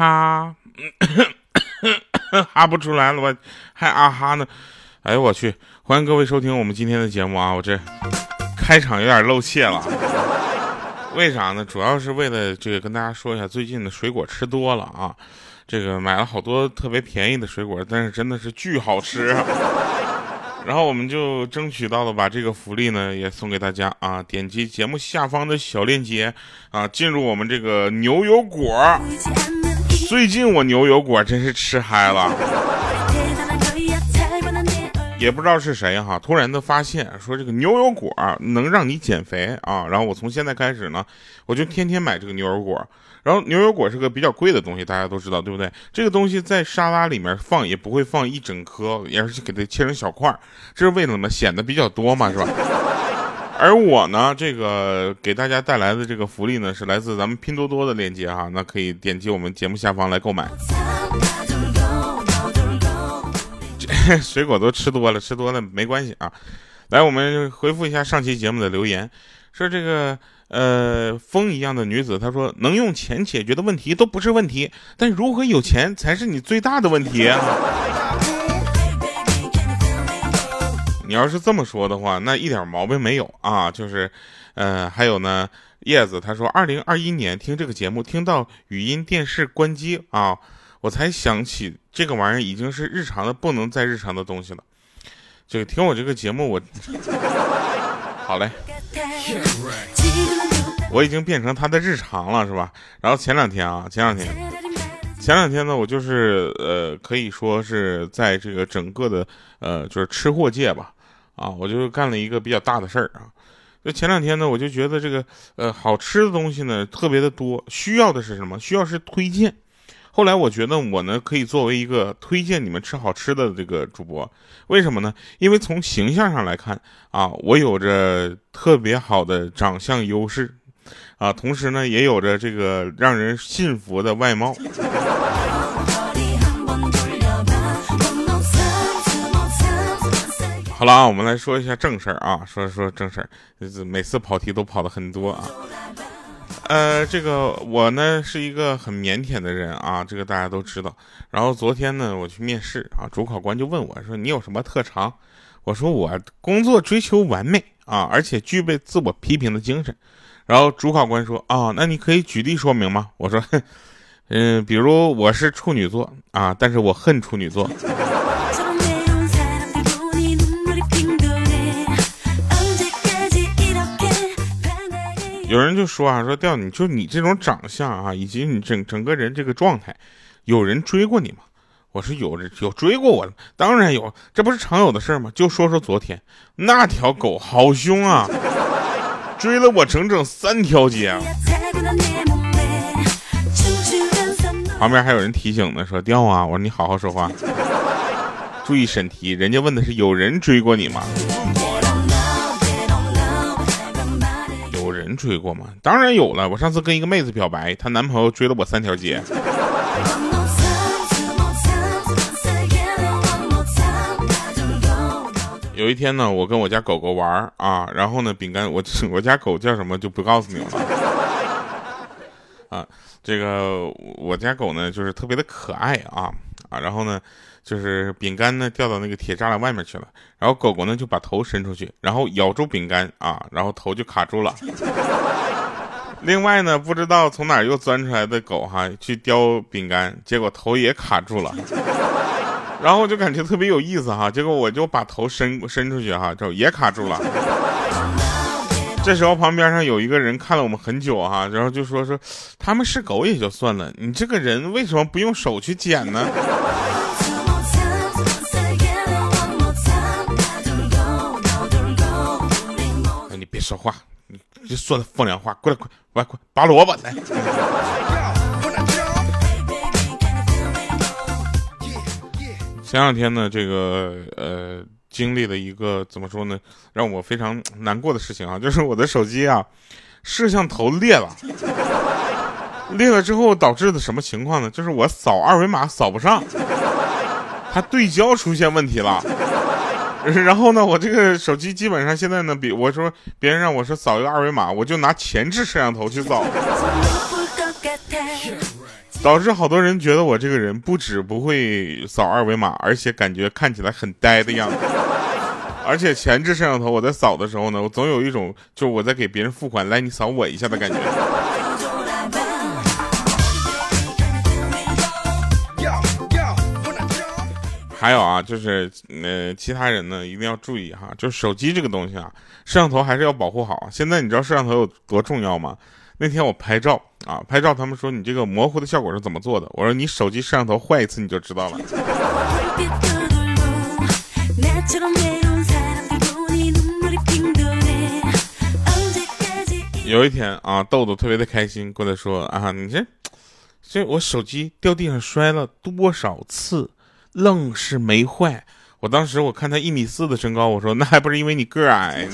哈，哈不出来了，我还啊哈呢。哎呦我去！欢迎各位收听我们今天的节目啊！我这开场有点露怯了，为啥呢？主要是为了这个跟大家说一下，最近的水果吃多了啊，这个买了好多特别便宜的水果，但是真的是巨好吃。然后我们就争取到了把这个福利呢也送给大家啊！点击节目下方的小链接啊，进入我们这个牛油果。最近我牛油果真是吃嗨了。也不知道是谁哈，突然的发现说这个牛油果能让你减肥啊，然后我从现在开始呢，我就天天买这个牛油果。然后牛油果是个比较贵的东西，大家都知道对不对？这个东西在沙拉里面放也不会放一整颗，也是给它切成小块这是为什么？显得比较多嘛，是吧？而我呢，这个给大家带来的这个福利呢，是来自咱们拼多多的链接哈，那可以点击我们节目下方来购买。水果都吃多了，吃多了没关系啊。来，我们回复一下上期节目的留言，说这个呃风一样的女子，她说能用钱解决的问题都不是问题，但如何有钱才是你最大的问题啊。你要是这么说的话，那一点毛病没有啊。就是呃还有呢，叶子她说二零二一年听这个节目，听到语音电视关机啊。我才想起这个玩意儿已经是日常的不能再日常的东西了。这个听我这个节目，我好嘞，我已经变成他的日常了，是吧？然后前两天啊，前两天，前两天呢，我就是呃，可以说是在这个整个的呃，就是吃货界吧，啊，我就干了一个比较大的事儿啊。就前两天呢，我就觉得这个呃，好吃的东西呢特别的多，需要的是什么？需要是推荐。后来我觉得我呢可以作为一个推荐你们吃好吃的这个主播，为什么呢？因为从形象上来看啊，我有着特别好的长相优势，啊，同时呢也有着这个让人信服的外貌。好了啊，我们来说一下正事儿啊，说说正事儿，每次跑题都跑的很多啊。呃，这个我呢是一个很腼腆的人啊，这个大家都知道。然后昨天呢，我去面试啊，主考官就问我说：“你有什么特长？”我说：“我工作追求完美啊，而且具备自我批评的精神。”然后主考官说：“啊，那你可以举例说明吗？”我说：“ 嗯，比如我是处女座啊，但是我恨处女座。”有人就说啊，说调你就你这种长相啊，以及你整整个人这个状态，有人追过你吗？我说有人有追过我的，当然有，这不是常有的事吗？就说说昨天那条狗好凶啊，追了我整整三条街。啊旁边还有人提醒呢，说调啊，我说你好好说话，注意审题，人家问的是有人追过你吗？追过吗？当然有了。我上次跟一个妹子表白，她男朋友追了我三条街。有一天呢，我跟我家狗狗玩啊，然后呢，饼干，我 我家狗叫什么就不告诉你了。啊，这个我家狗呢，就是特别的可爱啊啊，然后呢。就是饼干呢掉到那个铁栅栏外面去了，然后狗狗呢就把头伸出去，然后咬住饼干啊，然后头就卡住了。另外呢，不知道从哪又钻出来的狗哈去叼饼干，结果头也卡住了。然后我就感觉特别有意思哈，结果我就把头伸伸出去哈，就也卡住了。这时候旁边上有一个人看了我们很久哈，然后就说说他们是狗也就算了，你这个人为什么不用手去捡呢？说话，你就说的风凉话，过来，快，快，快，拔萝卜来。前两天呢，这个呃，经历了一个怎么说呢，让我非常难过的事情啊，就是我的手机啊，摄像头裂了，裂了之后导致的什么情况呢？就是我扫二维码扫不上，它对焦出现问题了。然后呢，我这个手机基本上现在呢，比我说别人让我说扫一个二维码，我就拿前置摄像头去扫。导致好多人觉得我这个人不止不会扫二维码，而且感觉看起来很呆的样子。而且前置摄像头我在扫的时候呢，我总有一种就是我在给别人付款，来你扫我一下的感觉。还有啊，就是呃，其他人呢一定要注意哈，就是手机这个东西啊，摄像头还是要保护好。现在你知道摄像头有多重要吗？那天我拍照啊，拍照他们说你这个模糊的效果是怎么做的？我说你手机摄像头坏一次你就知道了。有一天啊，豆豆特别的开心，过来说啊，你这这我手机掉地上摔了多少次？愣是没坏，我当时我看他一米四的身高，我说 那还不是因为你个矮。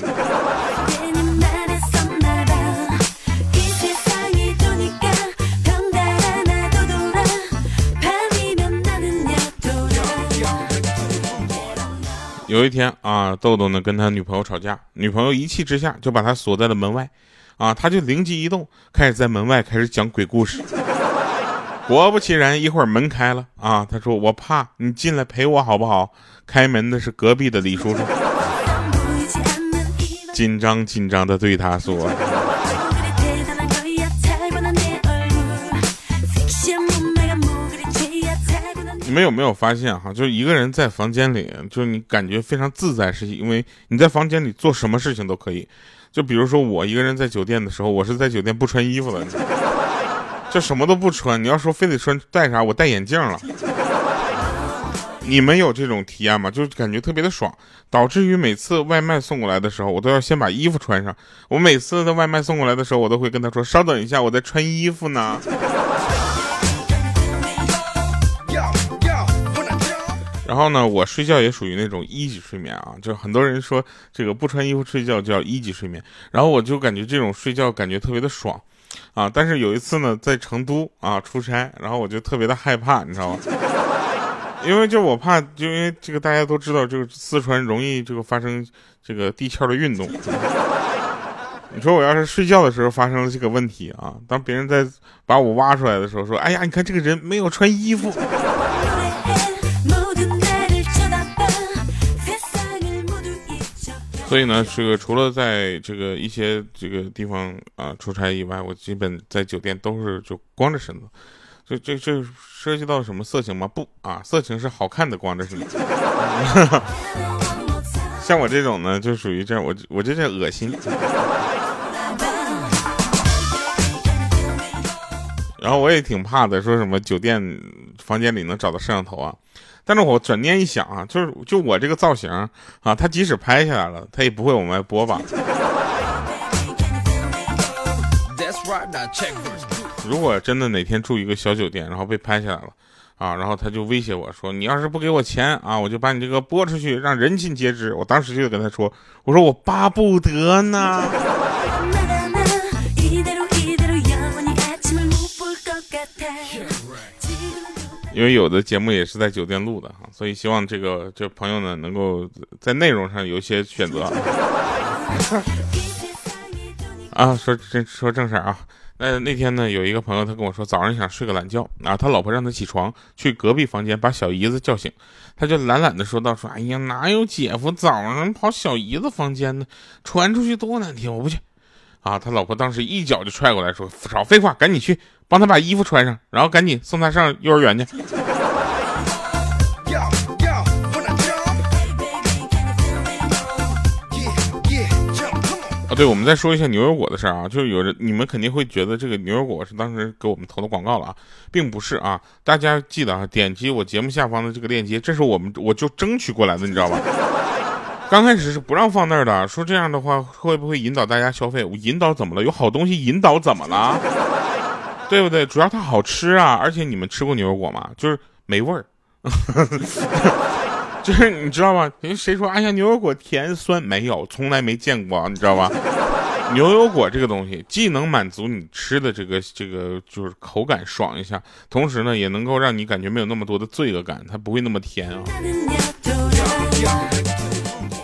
有一天啊，豆豆呢跟他女朋友吵架，女朋友一气之下就把他锁在了门外，啊，他就灵机一动，开始在门外开始讲鬼故事。果不其然，一会儿门开了啊！他说：“我怕你进来陪我好不好？”开门的是隔壁的李叔叔，紧张紧张的对他说：“你们有没有发现哈？就是一个人在房间里，就是你感觉非常自在，是因为你在房间里做什么事情都可以。就比如说我一个人在酒店的时候，我是在酒店不穿衣服的。”就什么都不穿，你要说非得穿戴啥，我戴眼镜了。你们有这种体验吗？就是感觉特别的爽，导致于每次外卖送过来的时候，我都要先把衣服穿上。我每次的外卖送过来的时候，我都会跟他说：“稍等一下，我在穿衣服呢。”然后呢，我睡觉也属于那种一级睡眠啊，就很多人说这个不穿衣服睡觉叫一级睡眠，然后我就感觉这种睡觉感觉特别的爽。啊！但是有一次呢，在成都啊出差，然后我就特别的害怕，你知道吗？因为就我怕，就因为这个大家都知道，这个四川容易这个发生这个地壳的运动。你说我要是睡觉的时候发生了这个问题啊，当别人在把我挖出来的时候，说：“哎呀，你看这个人没有穿衣服。”所以呢，这个除了在这个一些这个地方啊出差以外，我基本在酒店都是就光着身子。这这这涉及到什么色情吗？不啊，色情是好看的光着身子。像我这种呢，就属于这样，我我这叫恶心。然后我也挺怕的，说什么酒店房间里能找到摄像头啊。但是我转念一想啊，就是就我这个造型啊，他即使拍下来了，他也不会往外播吧？如果真的哪天住一个小酒店，然后被拍下来了啊，然后他就威胁我说：“你要是不给我钱啊，我就把你这个播出去，让人尽皆知。”我当时就跟他说：“我说我巴不得呢。”因为有的节目也是在酒店录的哈，所以希望这个这朋友呢能够在内容上有一些选择。啊，说正说正事儿啊，那那天呢有一个朋友他跟我说早上想睡个懒觉啊，他老婆让他起床去隔壁房间把小姨子叫醒，他就懒懒的说道说哎呀哪有姐夫早上跑小姨子房间呢，传出去多难听，我不去。啊，他老婆当时一脚就踹过来，说少废话，赶紧去。帮他把衣服穿上，然后赶紧送他上幼儿园去。啊，对，我们再说一下牛油果的事儿啊，就是有人你们肯定会觉得这个牛油果是当时给我们投的广告了啊，并不是啊，大家记得啊，点击我节目下方的这个链接，这是我们我就争取过来的，你知道吧？刚开始是不让放那儿的，说这样的话会不会引导大家消费？我引导怎么了？有好东西引导怎么了？对不对？主要它好吃啊，而且你们吃过牛油果吗？就是没味儿，就是你知道吗？人谁说哎呀牛油果甜酸？没有，从来没见过，你知道吧？牛油果这个东西既能满足你吃的这个这个就是口感爽一下，同时呢也能够让你感觉没有那么多的罪恶感，它不会那么甜啊。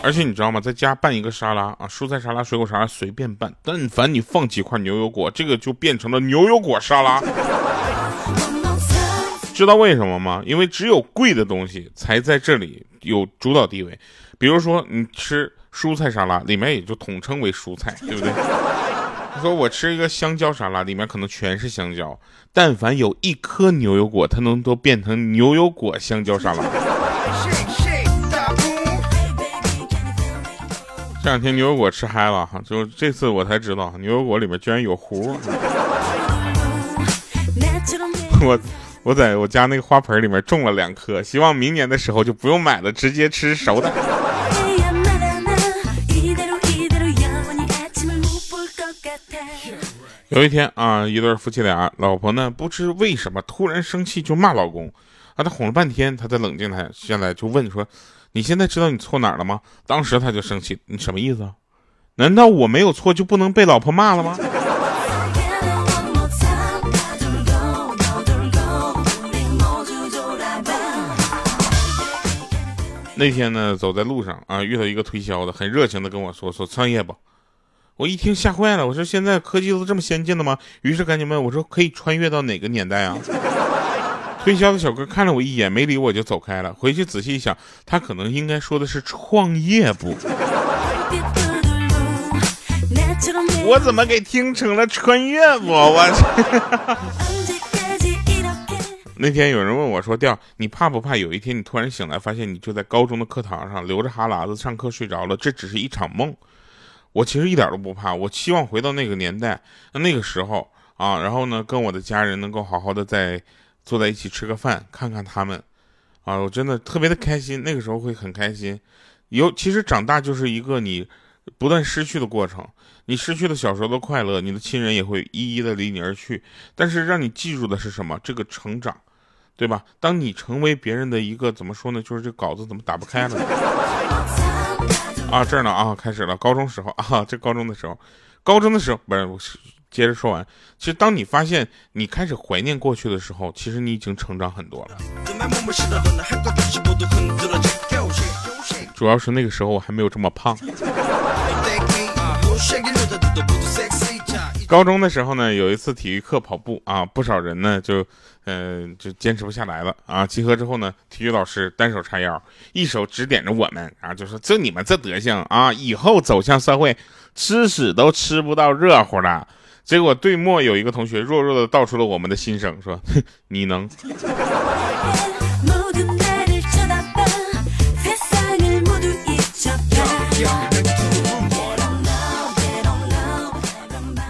而且你知道吗？在家拌一个沙拉啊，蔬菜沙拉、水果沙拉随便拌，但凡你放几块牛油果，这个就变成了牛油果沙拉。知道为什么吗？因为只有贵的东西才在这里有主导地位。比如说，你吃蔬菜沙拉，里面也就统称为蔬菜，对不对？你 说我吃一个香蕉沙拉，里面可能全是香蕉。但凡有一颗牛油果，它能都变成牛油果香蕉沙拉。这两天牛油果吃嗨了哈，就这次我才知道牛油果里面居然有核。我我在我家那个花盆里面种了两颗，希望明年的时候就不用买了，直接吃熟的。有一天啊，一对夫妻俩，老婆呢不知为什么突然生气就骂老公，啊，他哄了半天，他才冷静他下来就问说：“你现在知道你错哪儿了吗？”当时他就生气，你什么意思啊？难道我没有错就不能被老婆骂了吗？那天呢，走在路上啊，遇到一个推销的，很热情的跟我说说创业吧。我一听吓坏了，我说现在科技都这么先进了吗？于是赶紧问我说可以穿越到哪个年代啊？推销的小哥看了我一眼，没理我就走开了。回去仔细一想，他可能应该说的是创业部？我怎么给听成了穿越部？我。那天有人问我说：“调，你怕不怕有一天你突然醒来，发现你就在高中的课堂上流着哈喇子上课睡着了？这只是一场梦。”我其实一点都不怕，我希望回到那个年代，那个时候啊，然后呢，跟我的家人能够好好的在坐在一起吃个饭，看看他们，啊，我真的特别的开心。那个时候会很开心。有其实长大就是一个你不断失去的过程。你失去了小时候的快乐，你的亲人也会一一的离你而去。但是让你记住的是什么？这个成长，对吧？当你成为别人的一个怎么说呢？就是这稿子怎么打不开了？啊，这儿呢啊，开始了。高中时候啊，这高中的时候，高中的时候不是，我接着说完。其实当你发现你开始怀念过去的时候，其实你已经成长很多了。主要是那个时候我还没有这么胖。高中的时候呢，有一次体育课跑步啊，不少人呢就，嗯，就坚持不下来了啊。集合之后呢，体育老师单手叉腰，一手指点着我们啊，就说：“就你们这德行啊，以后走向社会，吃屎都吃不到热乎的。”结果对末有一个同学弱弱的道出了我们的心声，说：“ 你能。”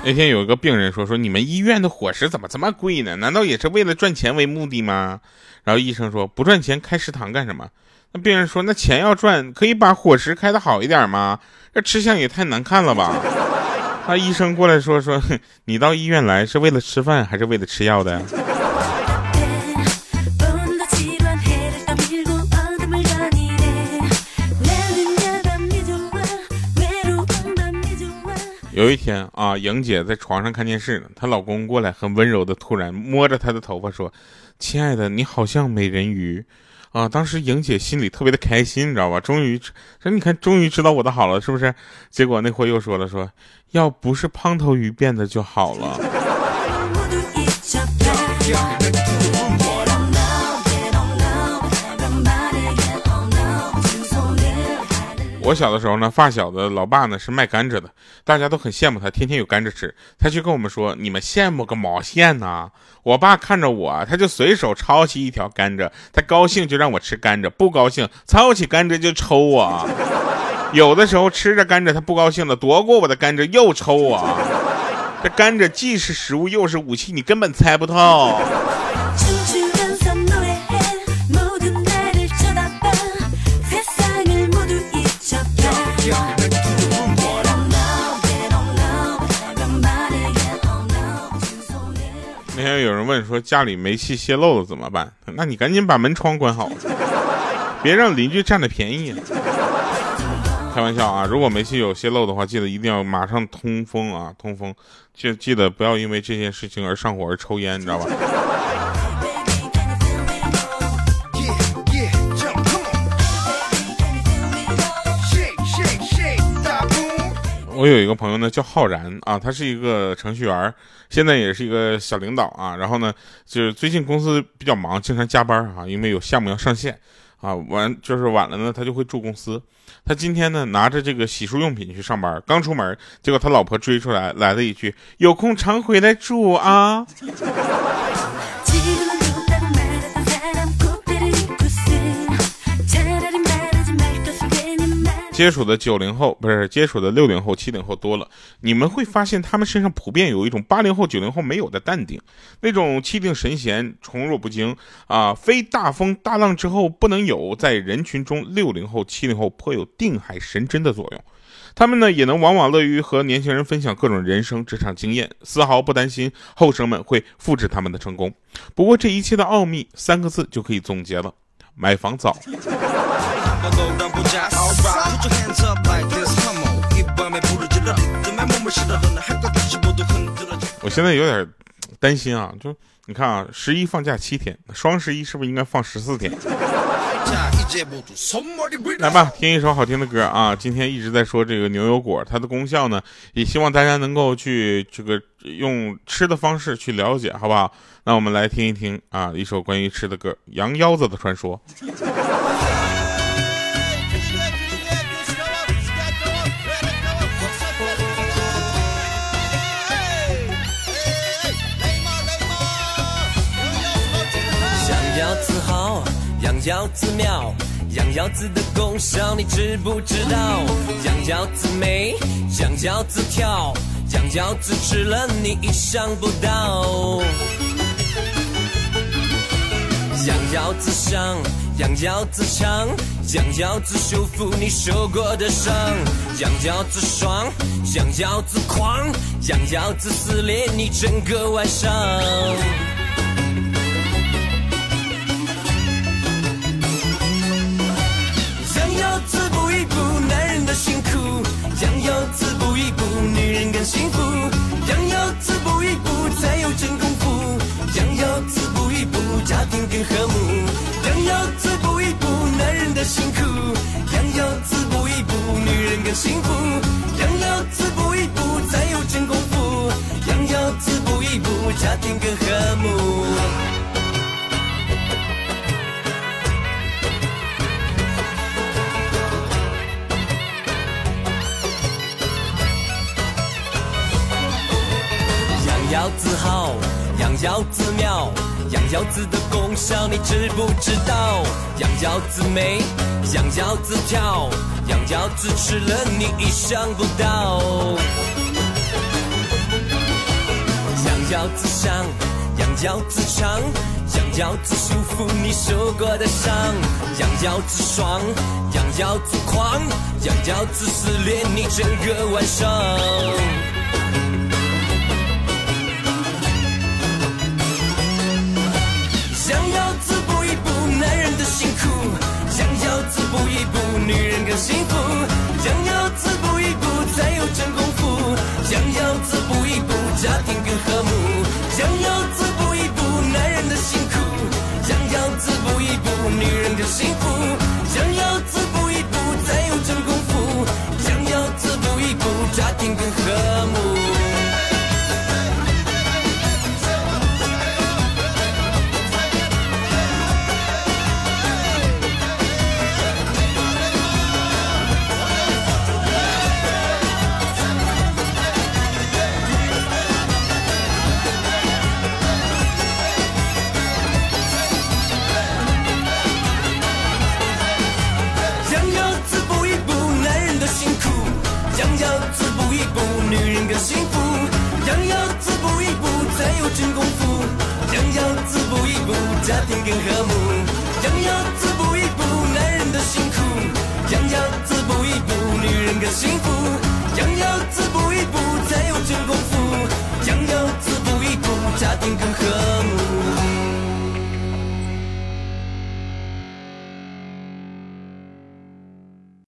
那天有一个病人说：“说你们医院的伙食怎么这么贵呢？难道也是为了赚钱为目的吗？”然后医生说：“不赚钱开食堂干什么？”那病人说：“那钱要赚，可以把伙食开的好一点吗？这吃相也太难看了吧？”那医生过来说：“说 你到医院来是为了吃饭还是为了吃药的？”有一天啊，莹姐在床上看电视呢，她老公过来，很温柔的突然摸着她的头发说：“亲爱的，你好像美人鱼。”啊，当时莹姐心里特别的开心，你知道吧？终于说你看，终于知道我的好了，是不是？结果那货又说了，说要不是胖头鱼变的就好了。我小的时候呢，发小的老爸呢是卖甘蔗的，大家都很羡慕他，天天有甘蔗吃。他就跟我们说：“你们羡慕个毛线呢？”我爸看着我，他就随手抄起一条甘蔗，他高兴就让我吃甘蔗，不高兴抄起甘蔗就抽我。有的时候吃着甘蔗他不高兴了，夺过我的甘蔗又抽我。这甘蔗既是食物又是武器，你根本猜不透。问说家里煤气泄漏了怎么办？那你赶紧把门窗关好，别让邻居占了便宜。开玩笑啊！如果煤气有泄漏的话，记得一定要马上通风啊，通风。就记得不要因为这件事情而上火而抽烟，你知道吧？我有一个朋友呢叫浩然啊，他是一个程序员，现在也是一个小领导啊。然后呢，就是最近公司比较忙，经常加班啊，因为有项目要上线啊。完就是晚了呢，他就会住公司。他今天呢拿着这个洗漱用品去上班，刚出门，结果他老婆追出来来了一句：“有空常回来住啊。” 接触的九零后不是接触的六零后、七零后多了，你们会发现他们身上普遍有一种八零后、九零后没有的淡定，那种气定神闲、宠若不惊啊，非大风大浪之后不能有，在人群中六零后、七零后颇有定海神针的作用。他们呢也能往往乐于和年轻人分享各种人生职场经验，丝毫不担心后生们会复制他们的成功。不过这一切的奥秘三个字就可以总结了：买房早。我现在有点担心啊，就你看啊，十一放假七天，双十一是不是应该放十四天？来吧，听一首好听的歌啊！今天一直在说这个牛油果，它的功效呢，也希望大家能够去这个用吃的方式去了解，好不好？那我们来听一听啊，一首关于吃的歌，《羊腰子的传说》。羊腰子妙，羊腰子的功效你知不知道？羊腰子美，羊腰子跳，羊腰子吃了你意想不到。羊腰子香，羊腰子香，羊腰子修复你受过的伤。羊腰子爽，羊腰子狂，羊腰子撕裂你整个晚上。要自补一补男人的辛苦。羊腰子妙，羊腰子的功效你知不知道？羊腰子美，羊腰子跳，羊腰子吃了你意想不到。羊腰子香，羊腰子长，羊腰子舒服你受过的伤。羊腰子爽，羊腰子狂，羊腰子撕裂你整个晚上。女人更幸福，想要自补一步才有真功夫。想要自补一步，家庭更和睦。想要自补一步，男人的辛苦。想要自补一步，女人更幸福。想要自补一步，才有真功夫。想要自补一步，家庭更和睦。